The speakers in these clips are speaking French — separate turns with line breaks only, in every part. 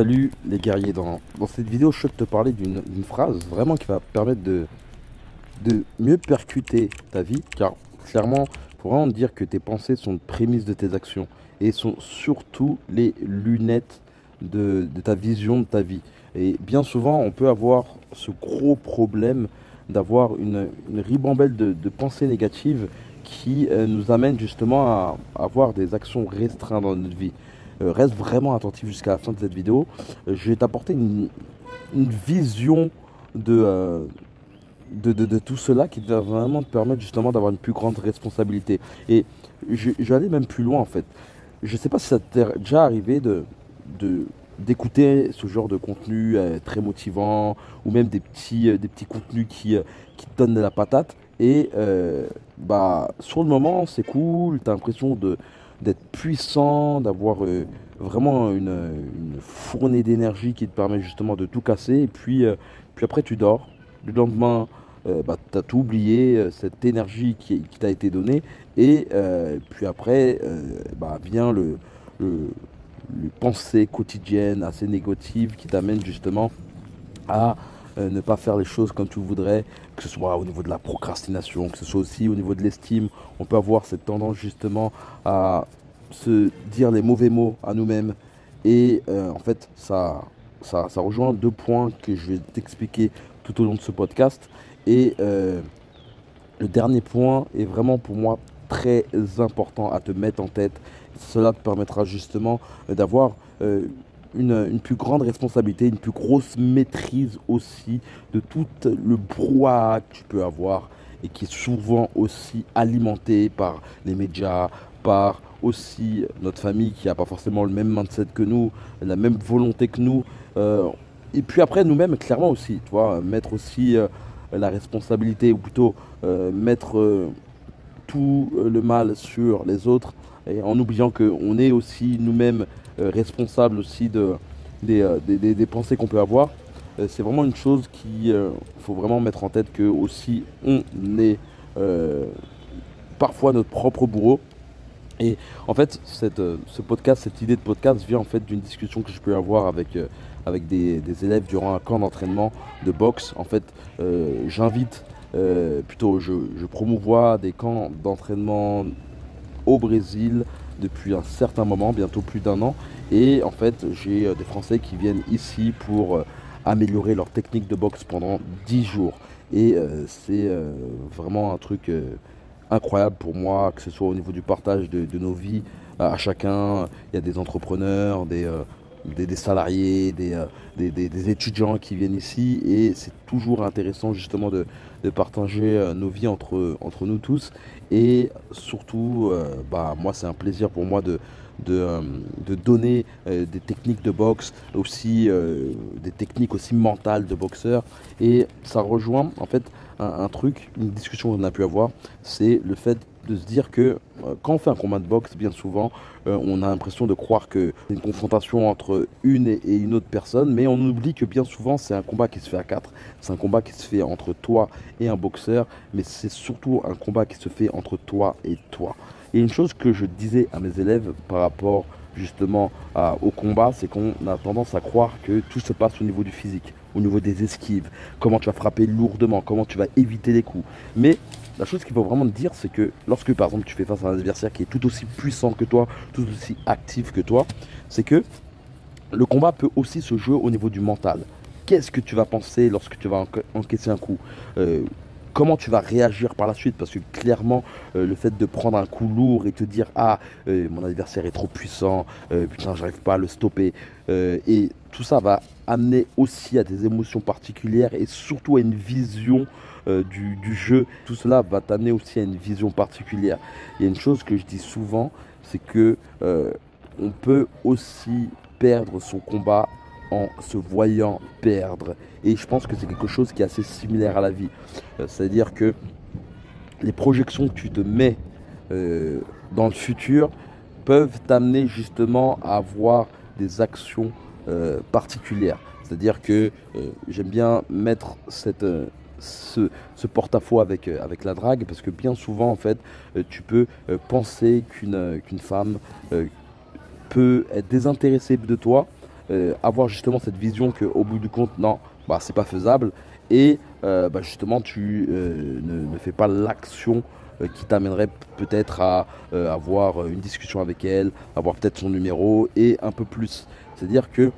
Salut les guerriers, dans, cette vidéo je souhaite te parler d'une phrase vraiment qui va permettre de, mieux percuter ta vie car clairement faut vraiment dire que tes pensées sont prémisse de tes actions et sont surtout les lunettes de, ta vision de ta vie. Et bien souvent on peut avoir ce gros problème d'avoir une, ribambelle de, de pensées négatives qui euh, nous amène justement à avoir des actions restreintes dans notre vie. Euh, reste vraiment attentif jusqu'à la fin de cette vidéo. Euh, je vais t'apporter une, vision de, euh, de, de- de tout cela qui va vraiment te permettre justement d'avoir une plus grande responsabilité. Et je, je vais aller même plus loin en fait. Je ne sais pas si ça t'est déjà arrivé de, d'écouter ce genre de contenu très motivant ou même des petits, des petits contenus qui, qui te donnent de la patate. Et bah, sur le moment, c'est cool, tu as l'impression de, d'être puissant, d'avoir euh, vraiment une, fournée d'énergie qui te permet justement de tout casser. Et puis, euh, puis après, tu dors. Le lendemain, euh, bah, tu as tout oublié, cette énergie qui, t'a été donnée. Et puis après, bah, vient le, le, les pensées quotidiennes assez négatives qui t'amènent justement à euh, ne pas faire les choses comme tu voudrais, que ce soit au niveau de la procrastination, que ce soit aussi au niveau de l'estime. On peut avoir cette tendance justement à se dire les mauvais mots à nous-mêmes. Et euh, en fait, ça, ça, ça rejoint deux points que je vais t'expliquer tout au long de ce podcast. Et euh, le dernier point est vraiment pour moi très important à te mettre en tête. Cela te permettra justement d'avoir une, plus grande responsabilité, une plus grosse maîtrise aussi de tout le brouhaha que tu peux avoir et qui est souvent aussi alimenté par les médias, par aussi notre famille qui n'a pas forcément le même mindset que nous, la même volonté que nous. Euh, et puis après nous-mêmes, clairement aussi, tu vois, mettre aussi euh, la responsabilité, ou plutôt euh, mettre tout le mal sur les autres, et en oubliant qu'on est aussi nous-mêmes euh, responsables aussi de, des, euh, des- des- des pensées qu'on peut avoir. Euh, c'est vraiment une chose qu'il faut vraiment mettre en tête que aussi on est parfois notre propre bourreau. Et en fait, cette, ce podcast, cette idée de podcast vient en fait d'une discussion que je peux avoir avec, avec des, des élèves durant un camp d'entraînement de boxe. En fait, j'invite, plutôt je, je promouvois des camps d'entraînement au Brésil depuis un certain moment, bientôt plus d'un an. Et en fait, j'ai euh, des Français qui viennent ici pour euh, améliorer leur technique de boxe pendant 10 jours. Et euh, c'est vraiment un truc incroyable pour moi, que ce soit au niveau du partage de, nos vies à, chacun. Il y a des entrepreneurs, des, des, salariés, des, euh, des, étudiants qui viennent ici. Et c'est toujours intéressant justement de, partager euh, nos vies entre, nous tous. Et surtout, euh, bah, moi, c'est un plaisir pour moi de, donner des techniques de boxe, aussi des techniques aussi mentales de boxeur. Et ça rejoint en fait un truc, une discussion qu'on a pu avoir, c'est le fait de se dire que euh, quand on fait un combat de boxe, bien souvent, euh, on a l'impression de croire que une confrontation entre une et, et une autre personne, mais on oublie que bien souvent c'est un combat qui se fait à quatre, c'est un combat qui se fait entre toi et un boxeur, mais c'est surtout un combat qui se fait entre toi et toi. Et une chose que je disais à mes élèves par rapport justement au combat, c'est qu'on a tendance à croire que tout se passe au niveau du physique, au niveau des esquives, comment tu vas frapper lourdement, comment tu vas éviter les coups. Mais la chose qu'il faut vraiment te dire, c'est que lorsque par exemple tu fais face à un adversaire qui est tout aussi puissant que toi, tout aussi actif que toi, c'est que le combat peut aussi se jouer au niveau du mental. Qu'est-ce que tu vas penser lorsque tu vas enca- encaisser un coup? Euh, Comment tu vas réagir par la suite? Parce que clairement, euh, le fait de prendre un coup lourd et te dire Ah, euh, mon adversaire est trop puissant, euh, putain, j'arrive pas à le stopper. euh, et tout ça va amener aussi à des émotions particulières et surtout à une vision du, du jeu. Tout cela va t'amener aussi à une vision particulière. Il y a une chose que je dis souvent, c'est que on peut aussi perdre son combat en se voyant perdre. Et je pense que c'est quelque chose qui est assez similaire à la vie. Euh, C'est-à-dire que les projections que tu te mets euh, dans le futur peuvent t'amener justement à avoir des actions euh, particulières. C'est-à-dire que j'aime bien mettre ce, porte-à-faux avec, la drague parce que bien souvent en fait tu peux penser qu'une femme peut être désintéressée de toi euh, avoir justement cette vision qu'au bout du compte, non, bah, c'est pas faisable. Et euh, bah, justement, tu ne, fais pas l'action qui t'amènerait peut-être à avoir une discussion avec elle, avoir peut-être son numéro et un peu plus. C'est-à-dire que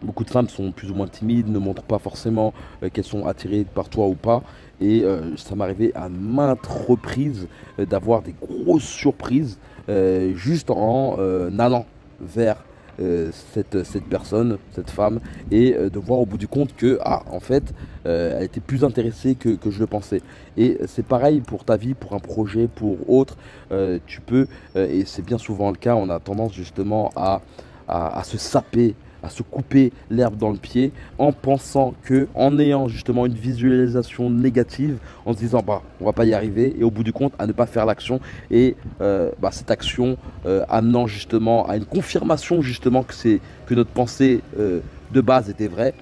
beaucoup de femmes sont plus ou moins timides, ne montrent pas forcément qu'elles sont attirées par toi ou pas. Et ça m'est arrivé à maintes reprises d'avoir des grosses surprises juste en allant vers euh, cette, cette, personne, cette femme, et euh, de voir au bout du compte que, ah, en fait, euh, elle était plus intéressée que, je le pensais. Et c'est pareil pour ta vie, pour un projet, pour autre. tu peux, et c'est bien souvent le cas, on a tendance justement à se saper à se couper l'herbe dans le pied en pensant que, en ayant justement une visualisation négative, en se disant bah on va pas y arriver et au bout du compte à ne pas faire l'action et euh, bah, cette action euh, amenant justement à une confirmation justement que c'est que notre pensée euh, de base était vraie.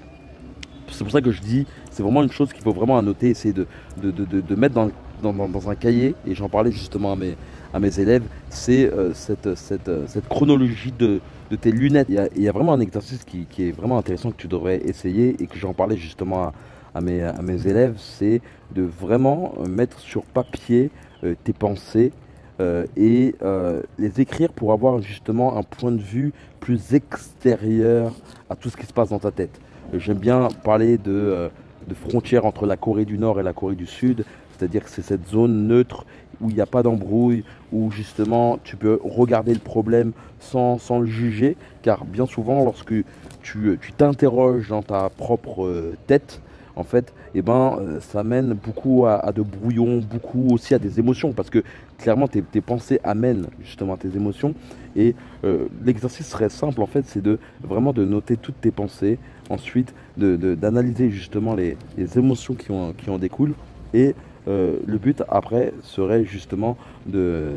C'est pour ça que je dis c'est vraiment une chose qu'il faut vraiment noter, essayer de, de, de, mettre dans, dans, dans, un cahier et j'en parlais justement à mes, à mes élèves, c'est cette, cette, cette chronologie de, de tes lunettes. Il y, a, vraiment un exercice qui, est vraiment intéressant que tu devrais essayer et que j'en parlais justement à, mes, élèves, c'est de vraiment mettre sur papier euh, tes pensées euh, et euh, les écrire pour avoir justement un point de vue plus extérieur à tout ce qui se passe dans ta tête. J'aime bien parler de, de frontière entre la Corée du Nord et la Corée du Sud, c'est-à-dire que c'est cette zone neutre où il n'y a pas d'embrouille, où justement tu peux regarder le problème sans, sans le juger, car bien souvent lorsque tu t'interroges dans ta propre euh, tête, en fait, eh ben, euh, ça mène beaucoup à, de brouillons, beaucoup aussi à des émotions, parce que clairement tes, pensées amènent justement tes émotions. Et euh, l'exercice serait simple en fait, c'est de vraiment de noter toutes tes pensées, ensuite d'analyser justement les, les, émotions qui en, qui en découlent. Et euh, le but après serait justement de,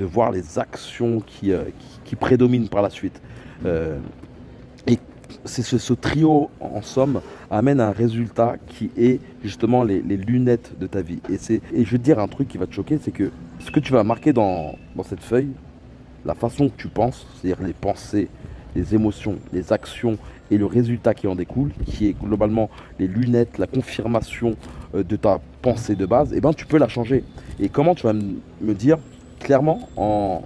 voir les actions qui, euh, qui, prédominent par la suite. Euh, et c'est ce, trio, en somme, amène un résultat qui est justement les, lunettes de ta vie. Et, je vais dire un truc qui va te choquer, c'est que ce que tu vas marquer dans, dans cette feuille, la façon que tu penses, c'est-à-dire les pensées, les émotions, les actions et le résultat qui en découle, qui est globalement les lunettes, la confirmation euh, de ta pensée de base, eh ben tu peux la changer. Et comment tu vas me dire clairement en,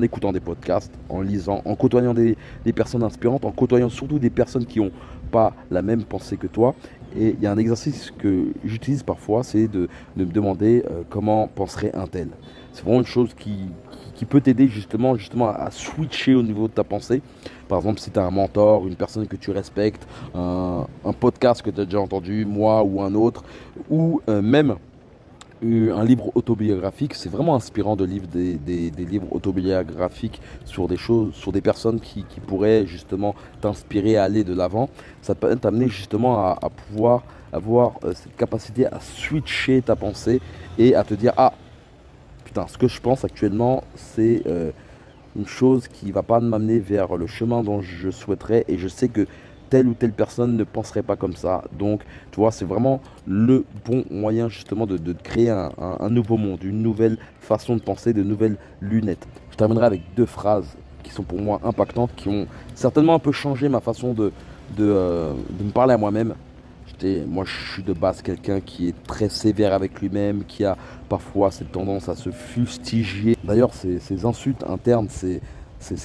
écoutant des podcasts, en lisant, en côtoyant des, personnes inspirantes, en côtoyant surtout des personnes qui n'ont pas la même pensée que toi. Et il y a un exercice que j'utilise parfois, c'est de, de, me demander euh, comment penserait un tel. C'est vraiment une chose qui, qui peut t'aider justement, justement à switcher au niveau de ta pensée. Par exemple, si tu as un mentor, une personne que tu respectes, un, podcast que tu as déjà entendu, moi ou un autre, ou euh, même un livre autobiographique, c'est vraiment inspirant de lire des, livres autobiographiques sur des choses, sur des personnes qui, pourraient justement t'inspirer à aller de l'avant. Ça peut t'amener justement à, à, pouvoir avoir euh, cette capacité à switcher ta pensée et à te dire ah putain, ce que je pense actuellement, c'est euh, une chose qui va pas m'amener vers le chemin dont je souhaiterais et je sais que telle ou telle personne ne penserait pas comme ça. Donc, tu vois, c'est vraiment le bon moyen justement de, créer un, nouveau monde, une nouvelle façon de penser, de nouvelles lunettes. Je terminerai avec deux phrases qui sont pour moi impactantes, qui ont certainement un peu changé ma façon de, de euh, me parler à moi-même moi, je suis de base quelqu'un qui est très sévère avec lui-même, qui a parfois cette tendance à se fustiger. D'ailleurs, ces, insultes internes, ces,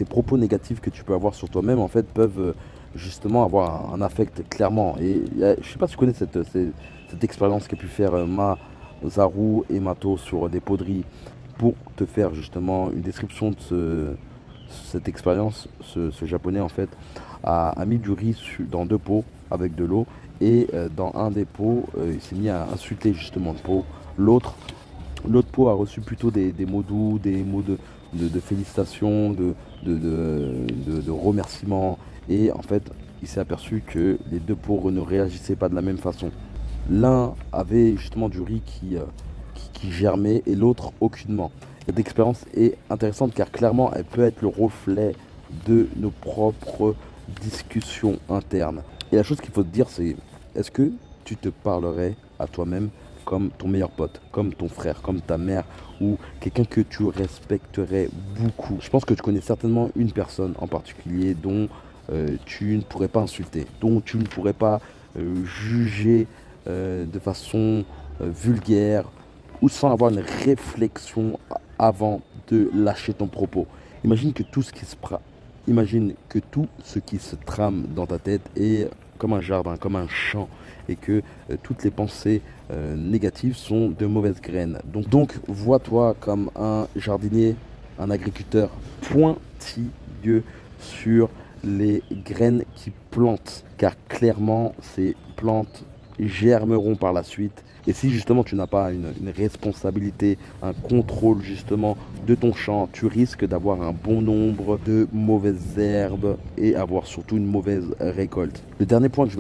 propos négatifs que tu peux avoir sur toi-même, en fait, peuvent euh, justement avoir un, affect clairement. Et je ne sais pas si tu connais cette, cette, expérience qu'a pu faire euh, Ma, Zaru et Mato sur des poteries pour te faire justement une description de cette expérience. Ce, japonais, en fait, a, a mis du riz dans deux pots avec de l'eau et euh, dans un des pots, euh, il s'est mis à insulter justement le pot. L'autre, l'autre pot a reçu plutôt des, mots doux, des mots de, de, félicitations, de, remerciements. Et en fait, il s'est aperçu que les deux pots ne réagissaient pas de la même façon. L'un avait justement du riz qui, euh, qui, germait et l'autre aucunement. Cette expérience est intéressante car clairement elle peut être le reflet de nos propres discussions internes. Et la chose qu'il faut dire c'est est-ce que tu te parlerais à toi-même comme ton meilleur pote, comme ton frère, comme ta mère ou quelqu'un que tu respecterais beaucoup? Je pense que tu connais certainement une personne en particulier dont tu ne pourrais pas insulter, dont tu ne pourrais pas juger de façon vulgaire ou sans avoir une réflexion avant de lâcher ton propos. Imagine que tout ce qui se imagine que tout ce qui se trame dans ta tête est comme un jardin, comme un champ, et que euh, toutes les pensées euh, négatives sont de mauvaises graines. Donc, donc vois-toi comme un jardinier, un agriculteur pointilleux sur les graines qui plantent, car clairement ces plantes germeront par la suite et si justement tu n'as pas une, responsabilité, un contrôle justement de ton champ, tu risques d'avoir un bon nombre de mauvaises herbes et avoir surtout une mauvaise récolte. Le dernier point que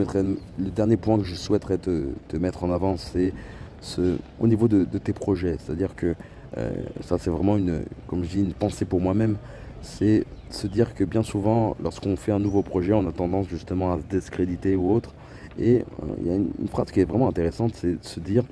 je, souhaiterais te, mettre en avant, c'est ce, au niveau de, tes projets. C'est-à-dire que euh, ça c'est vraiment une, comme pensée pour moi-même c'est se dire que bien souvent, lorsqu'on fait un nouveau projet, on a tendance justement à se discréditer ou autre. Et euh, il y a une, phrase qui est vraiment intéressante, c'est de se dire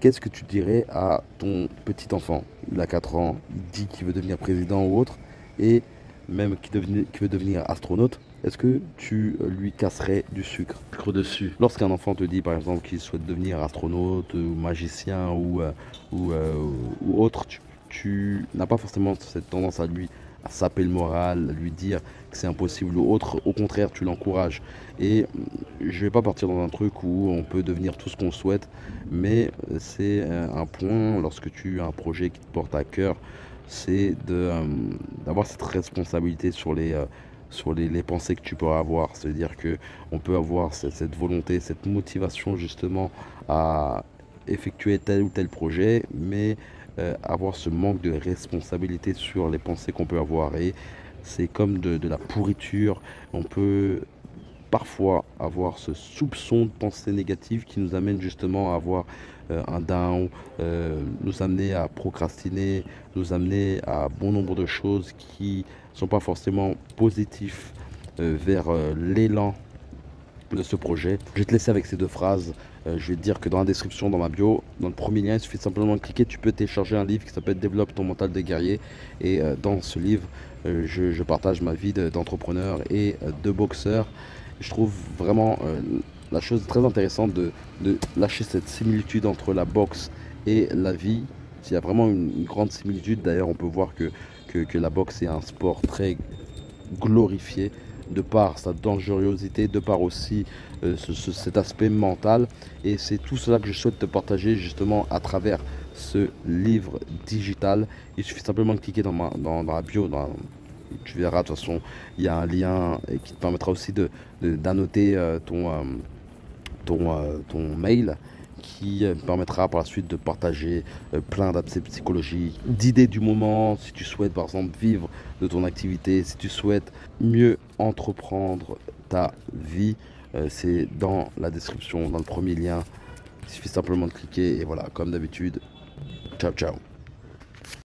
qu'est-ce que tu dirais à ton petit enfant? Il a 4 ans, il dit qu'il veut devenir président ou autre, et même qu'il veut devenir astronaute. Est-ce que tu lui casserais du sucre, dessus Lorsqu'un enfant te dit par exemple qu'il souhaite devenir astronaute ou magicien ou, euh, euh, ou, autre, tu, tu n'as pas forcément cette tendance à lui saper le moral, lui dire que c'est impossible ou autre. Au contraire, tu l'encourages. Et je vais pas partir dans un truc où on peut devenir tout ce qu'on souhaite, mais c'est un point lorsque tu as un projet qui te porte à cœur, c'est euh, d'avoir cette responsabilité sur les euh, pensées que tu peux avoir. C'est-à-dire que on peut avoir cette, cette, volonté, cette motivation justement à effectuer tel ou tel projet, mais euh, avoir ce manque de responsabilité sur les pensées qu'on peut avoir. Et c'est comme de, la pourriture. On peut parfois avoir ce soupçon de pensée négative qui nous amène justement à avoir euh, un down, euh, nous amener à procrastiner, nous amener à bon nombre de choses qui ne sont pas forcément positifs vers l'élan de ce projet. Je vais te laisser avec ces deux phrases. Euh, je vais te dire que dans la description, dans ma bio, dans le premier lien, il suffit simplement de cliquer. Tu peux télécharger un livre qui s'appelle Développe ton mental de guerrier. Et euh, dans ce livre, euh, je, partage ma vie d'entrepreneur et de boxeur. Je trouve vraiment la chose très intéressante de, lâcher cette similitude entre la boxe et la vie. Il y a vraiment une, grande similitude. D'ailleurs, on peut voir que, que la boxe est un sport très glorifié de par sa dangerosité, de par aussi euh, cet aspect mental. Et c'est tout cela que je souhaite te partager justement à travers ce livre digital. Il suffit simplement de cliquer dans, ma, dans, la bio, tu verras de toute façon, il y a un lien qui te permettra aussi d'annoter de, euh, ton, euh, ton, ton mail qui permettra par la suite de partager plein d'aspects psychologiques, d'idées du moment, si tu souhaites par exemple vivre de ton activité, si tu souhaites mieux entreprendre ta vie, euh, c'est dans la description, dans le premier lien. Il suffit simplement de cliquer et voilà, comme d'habitude. Ciao, ciao.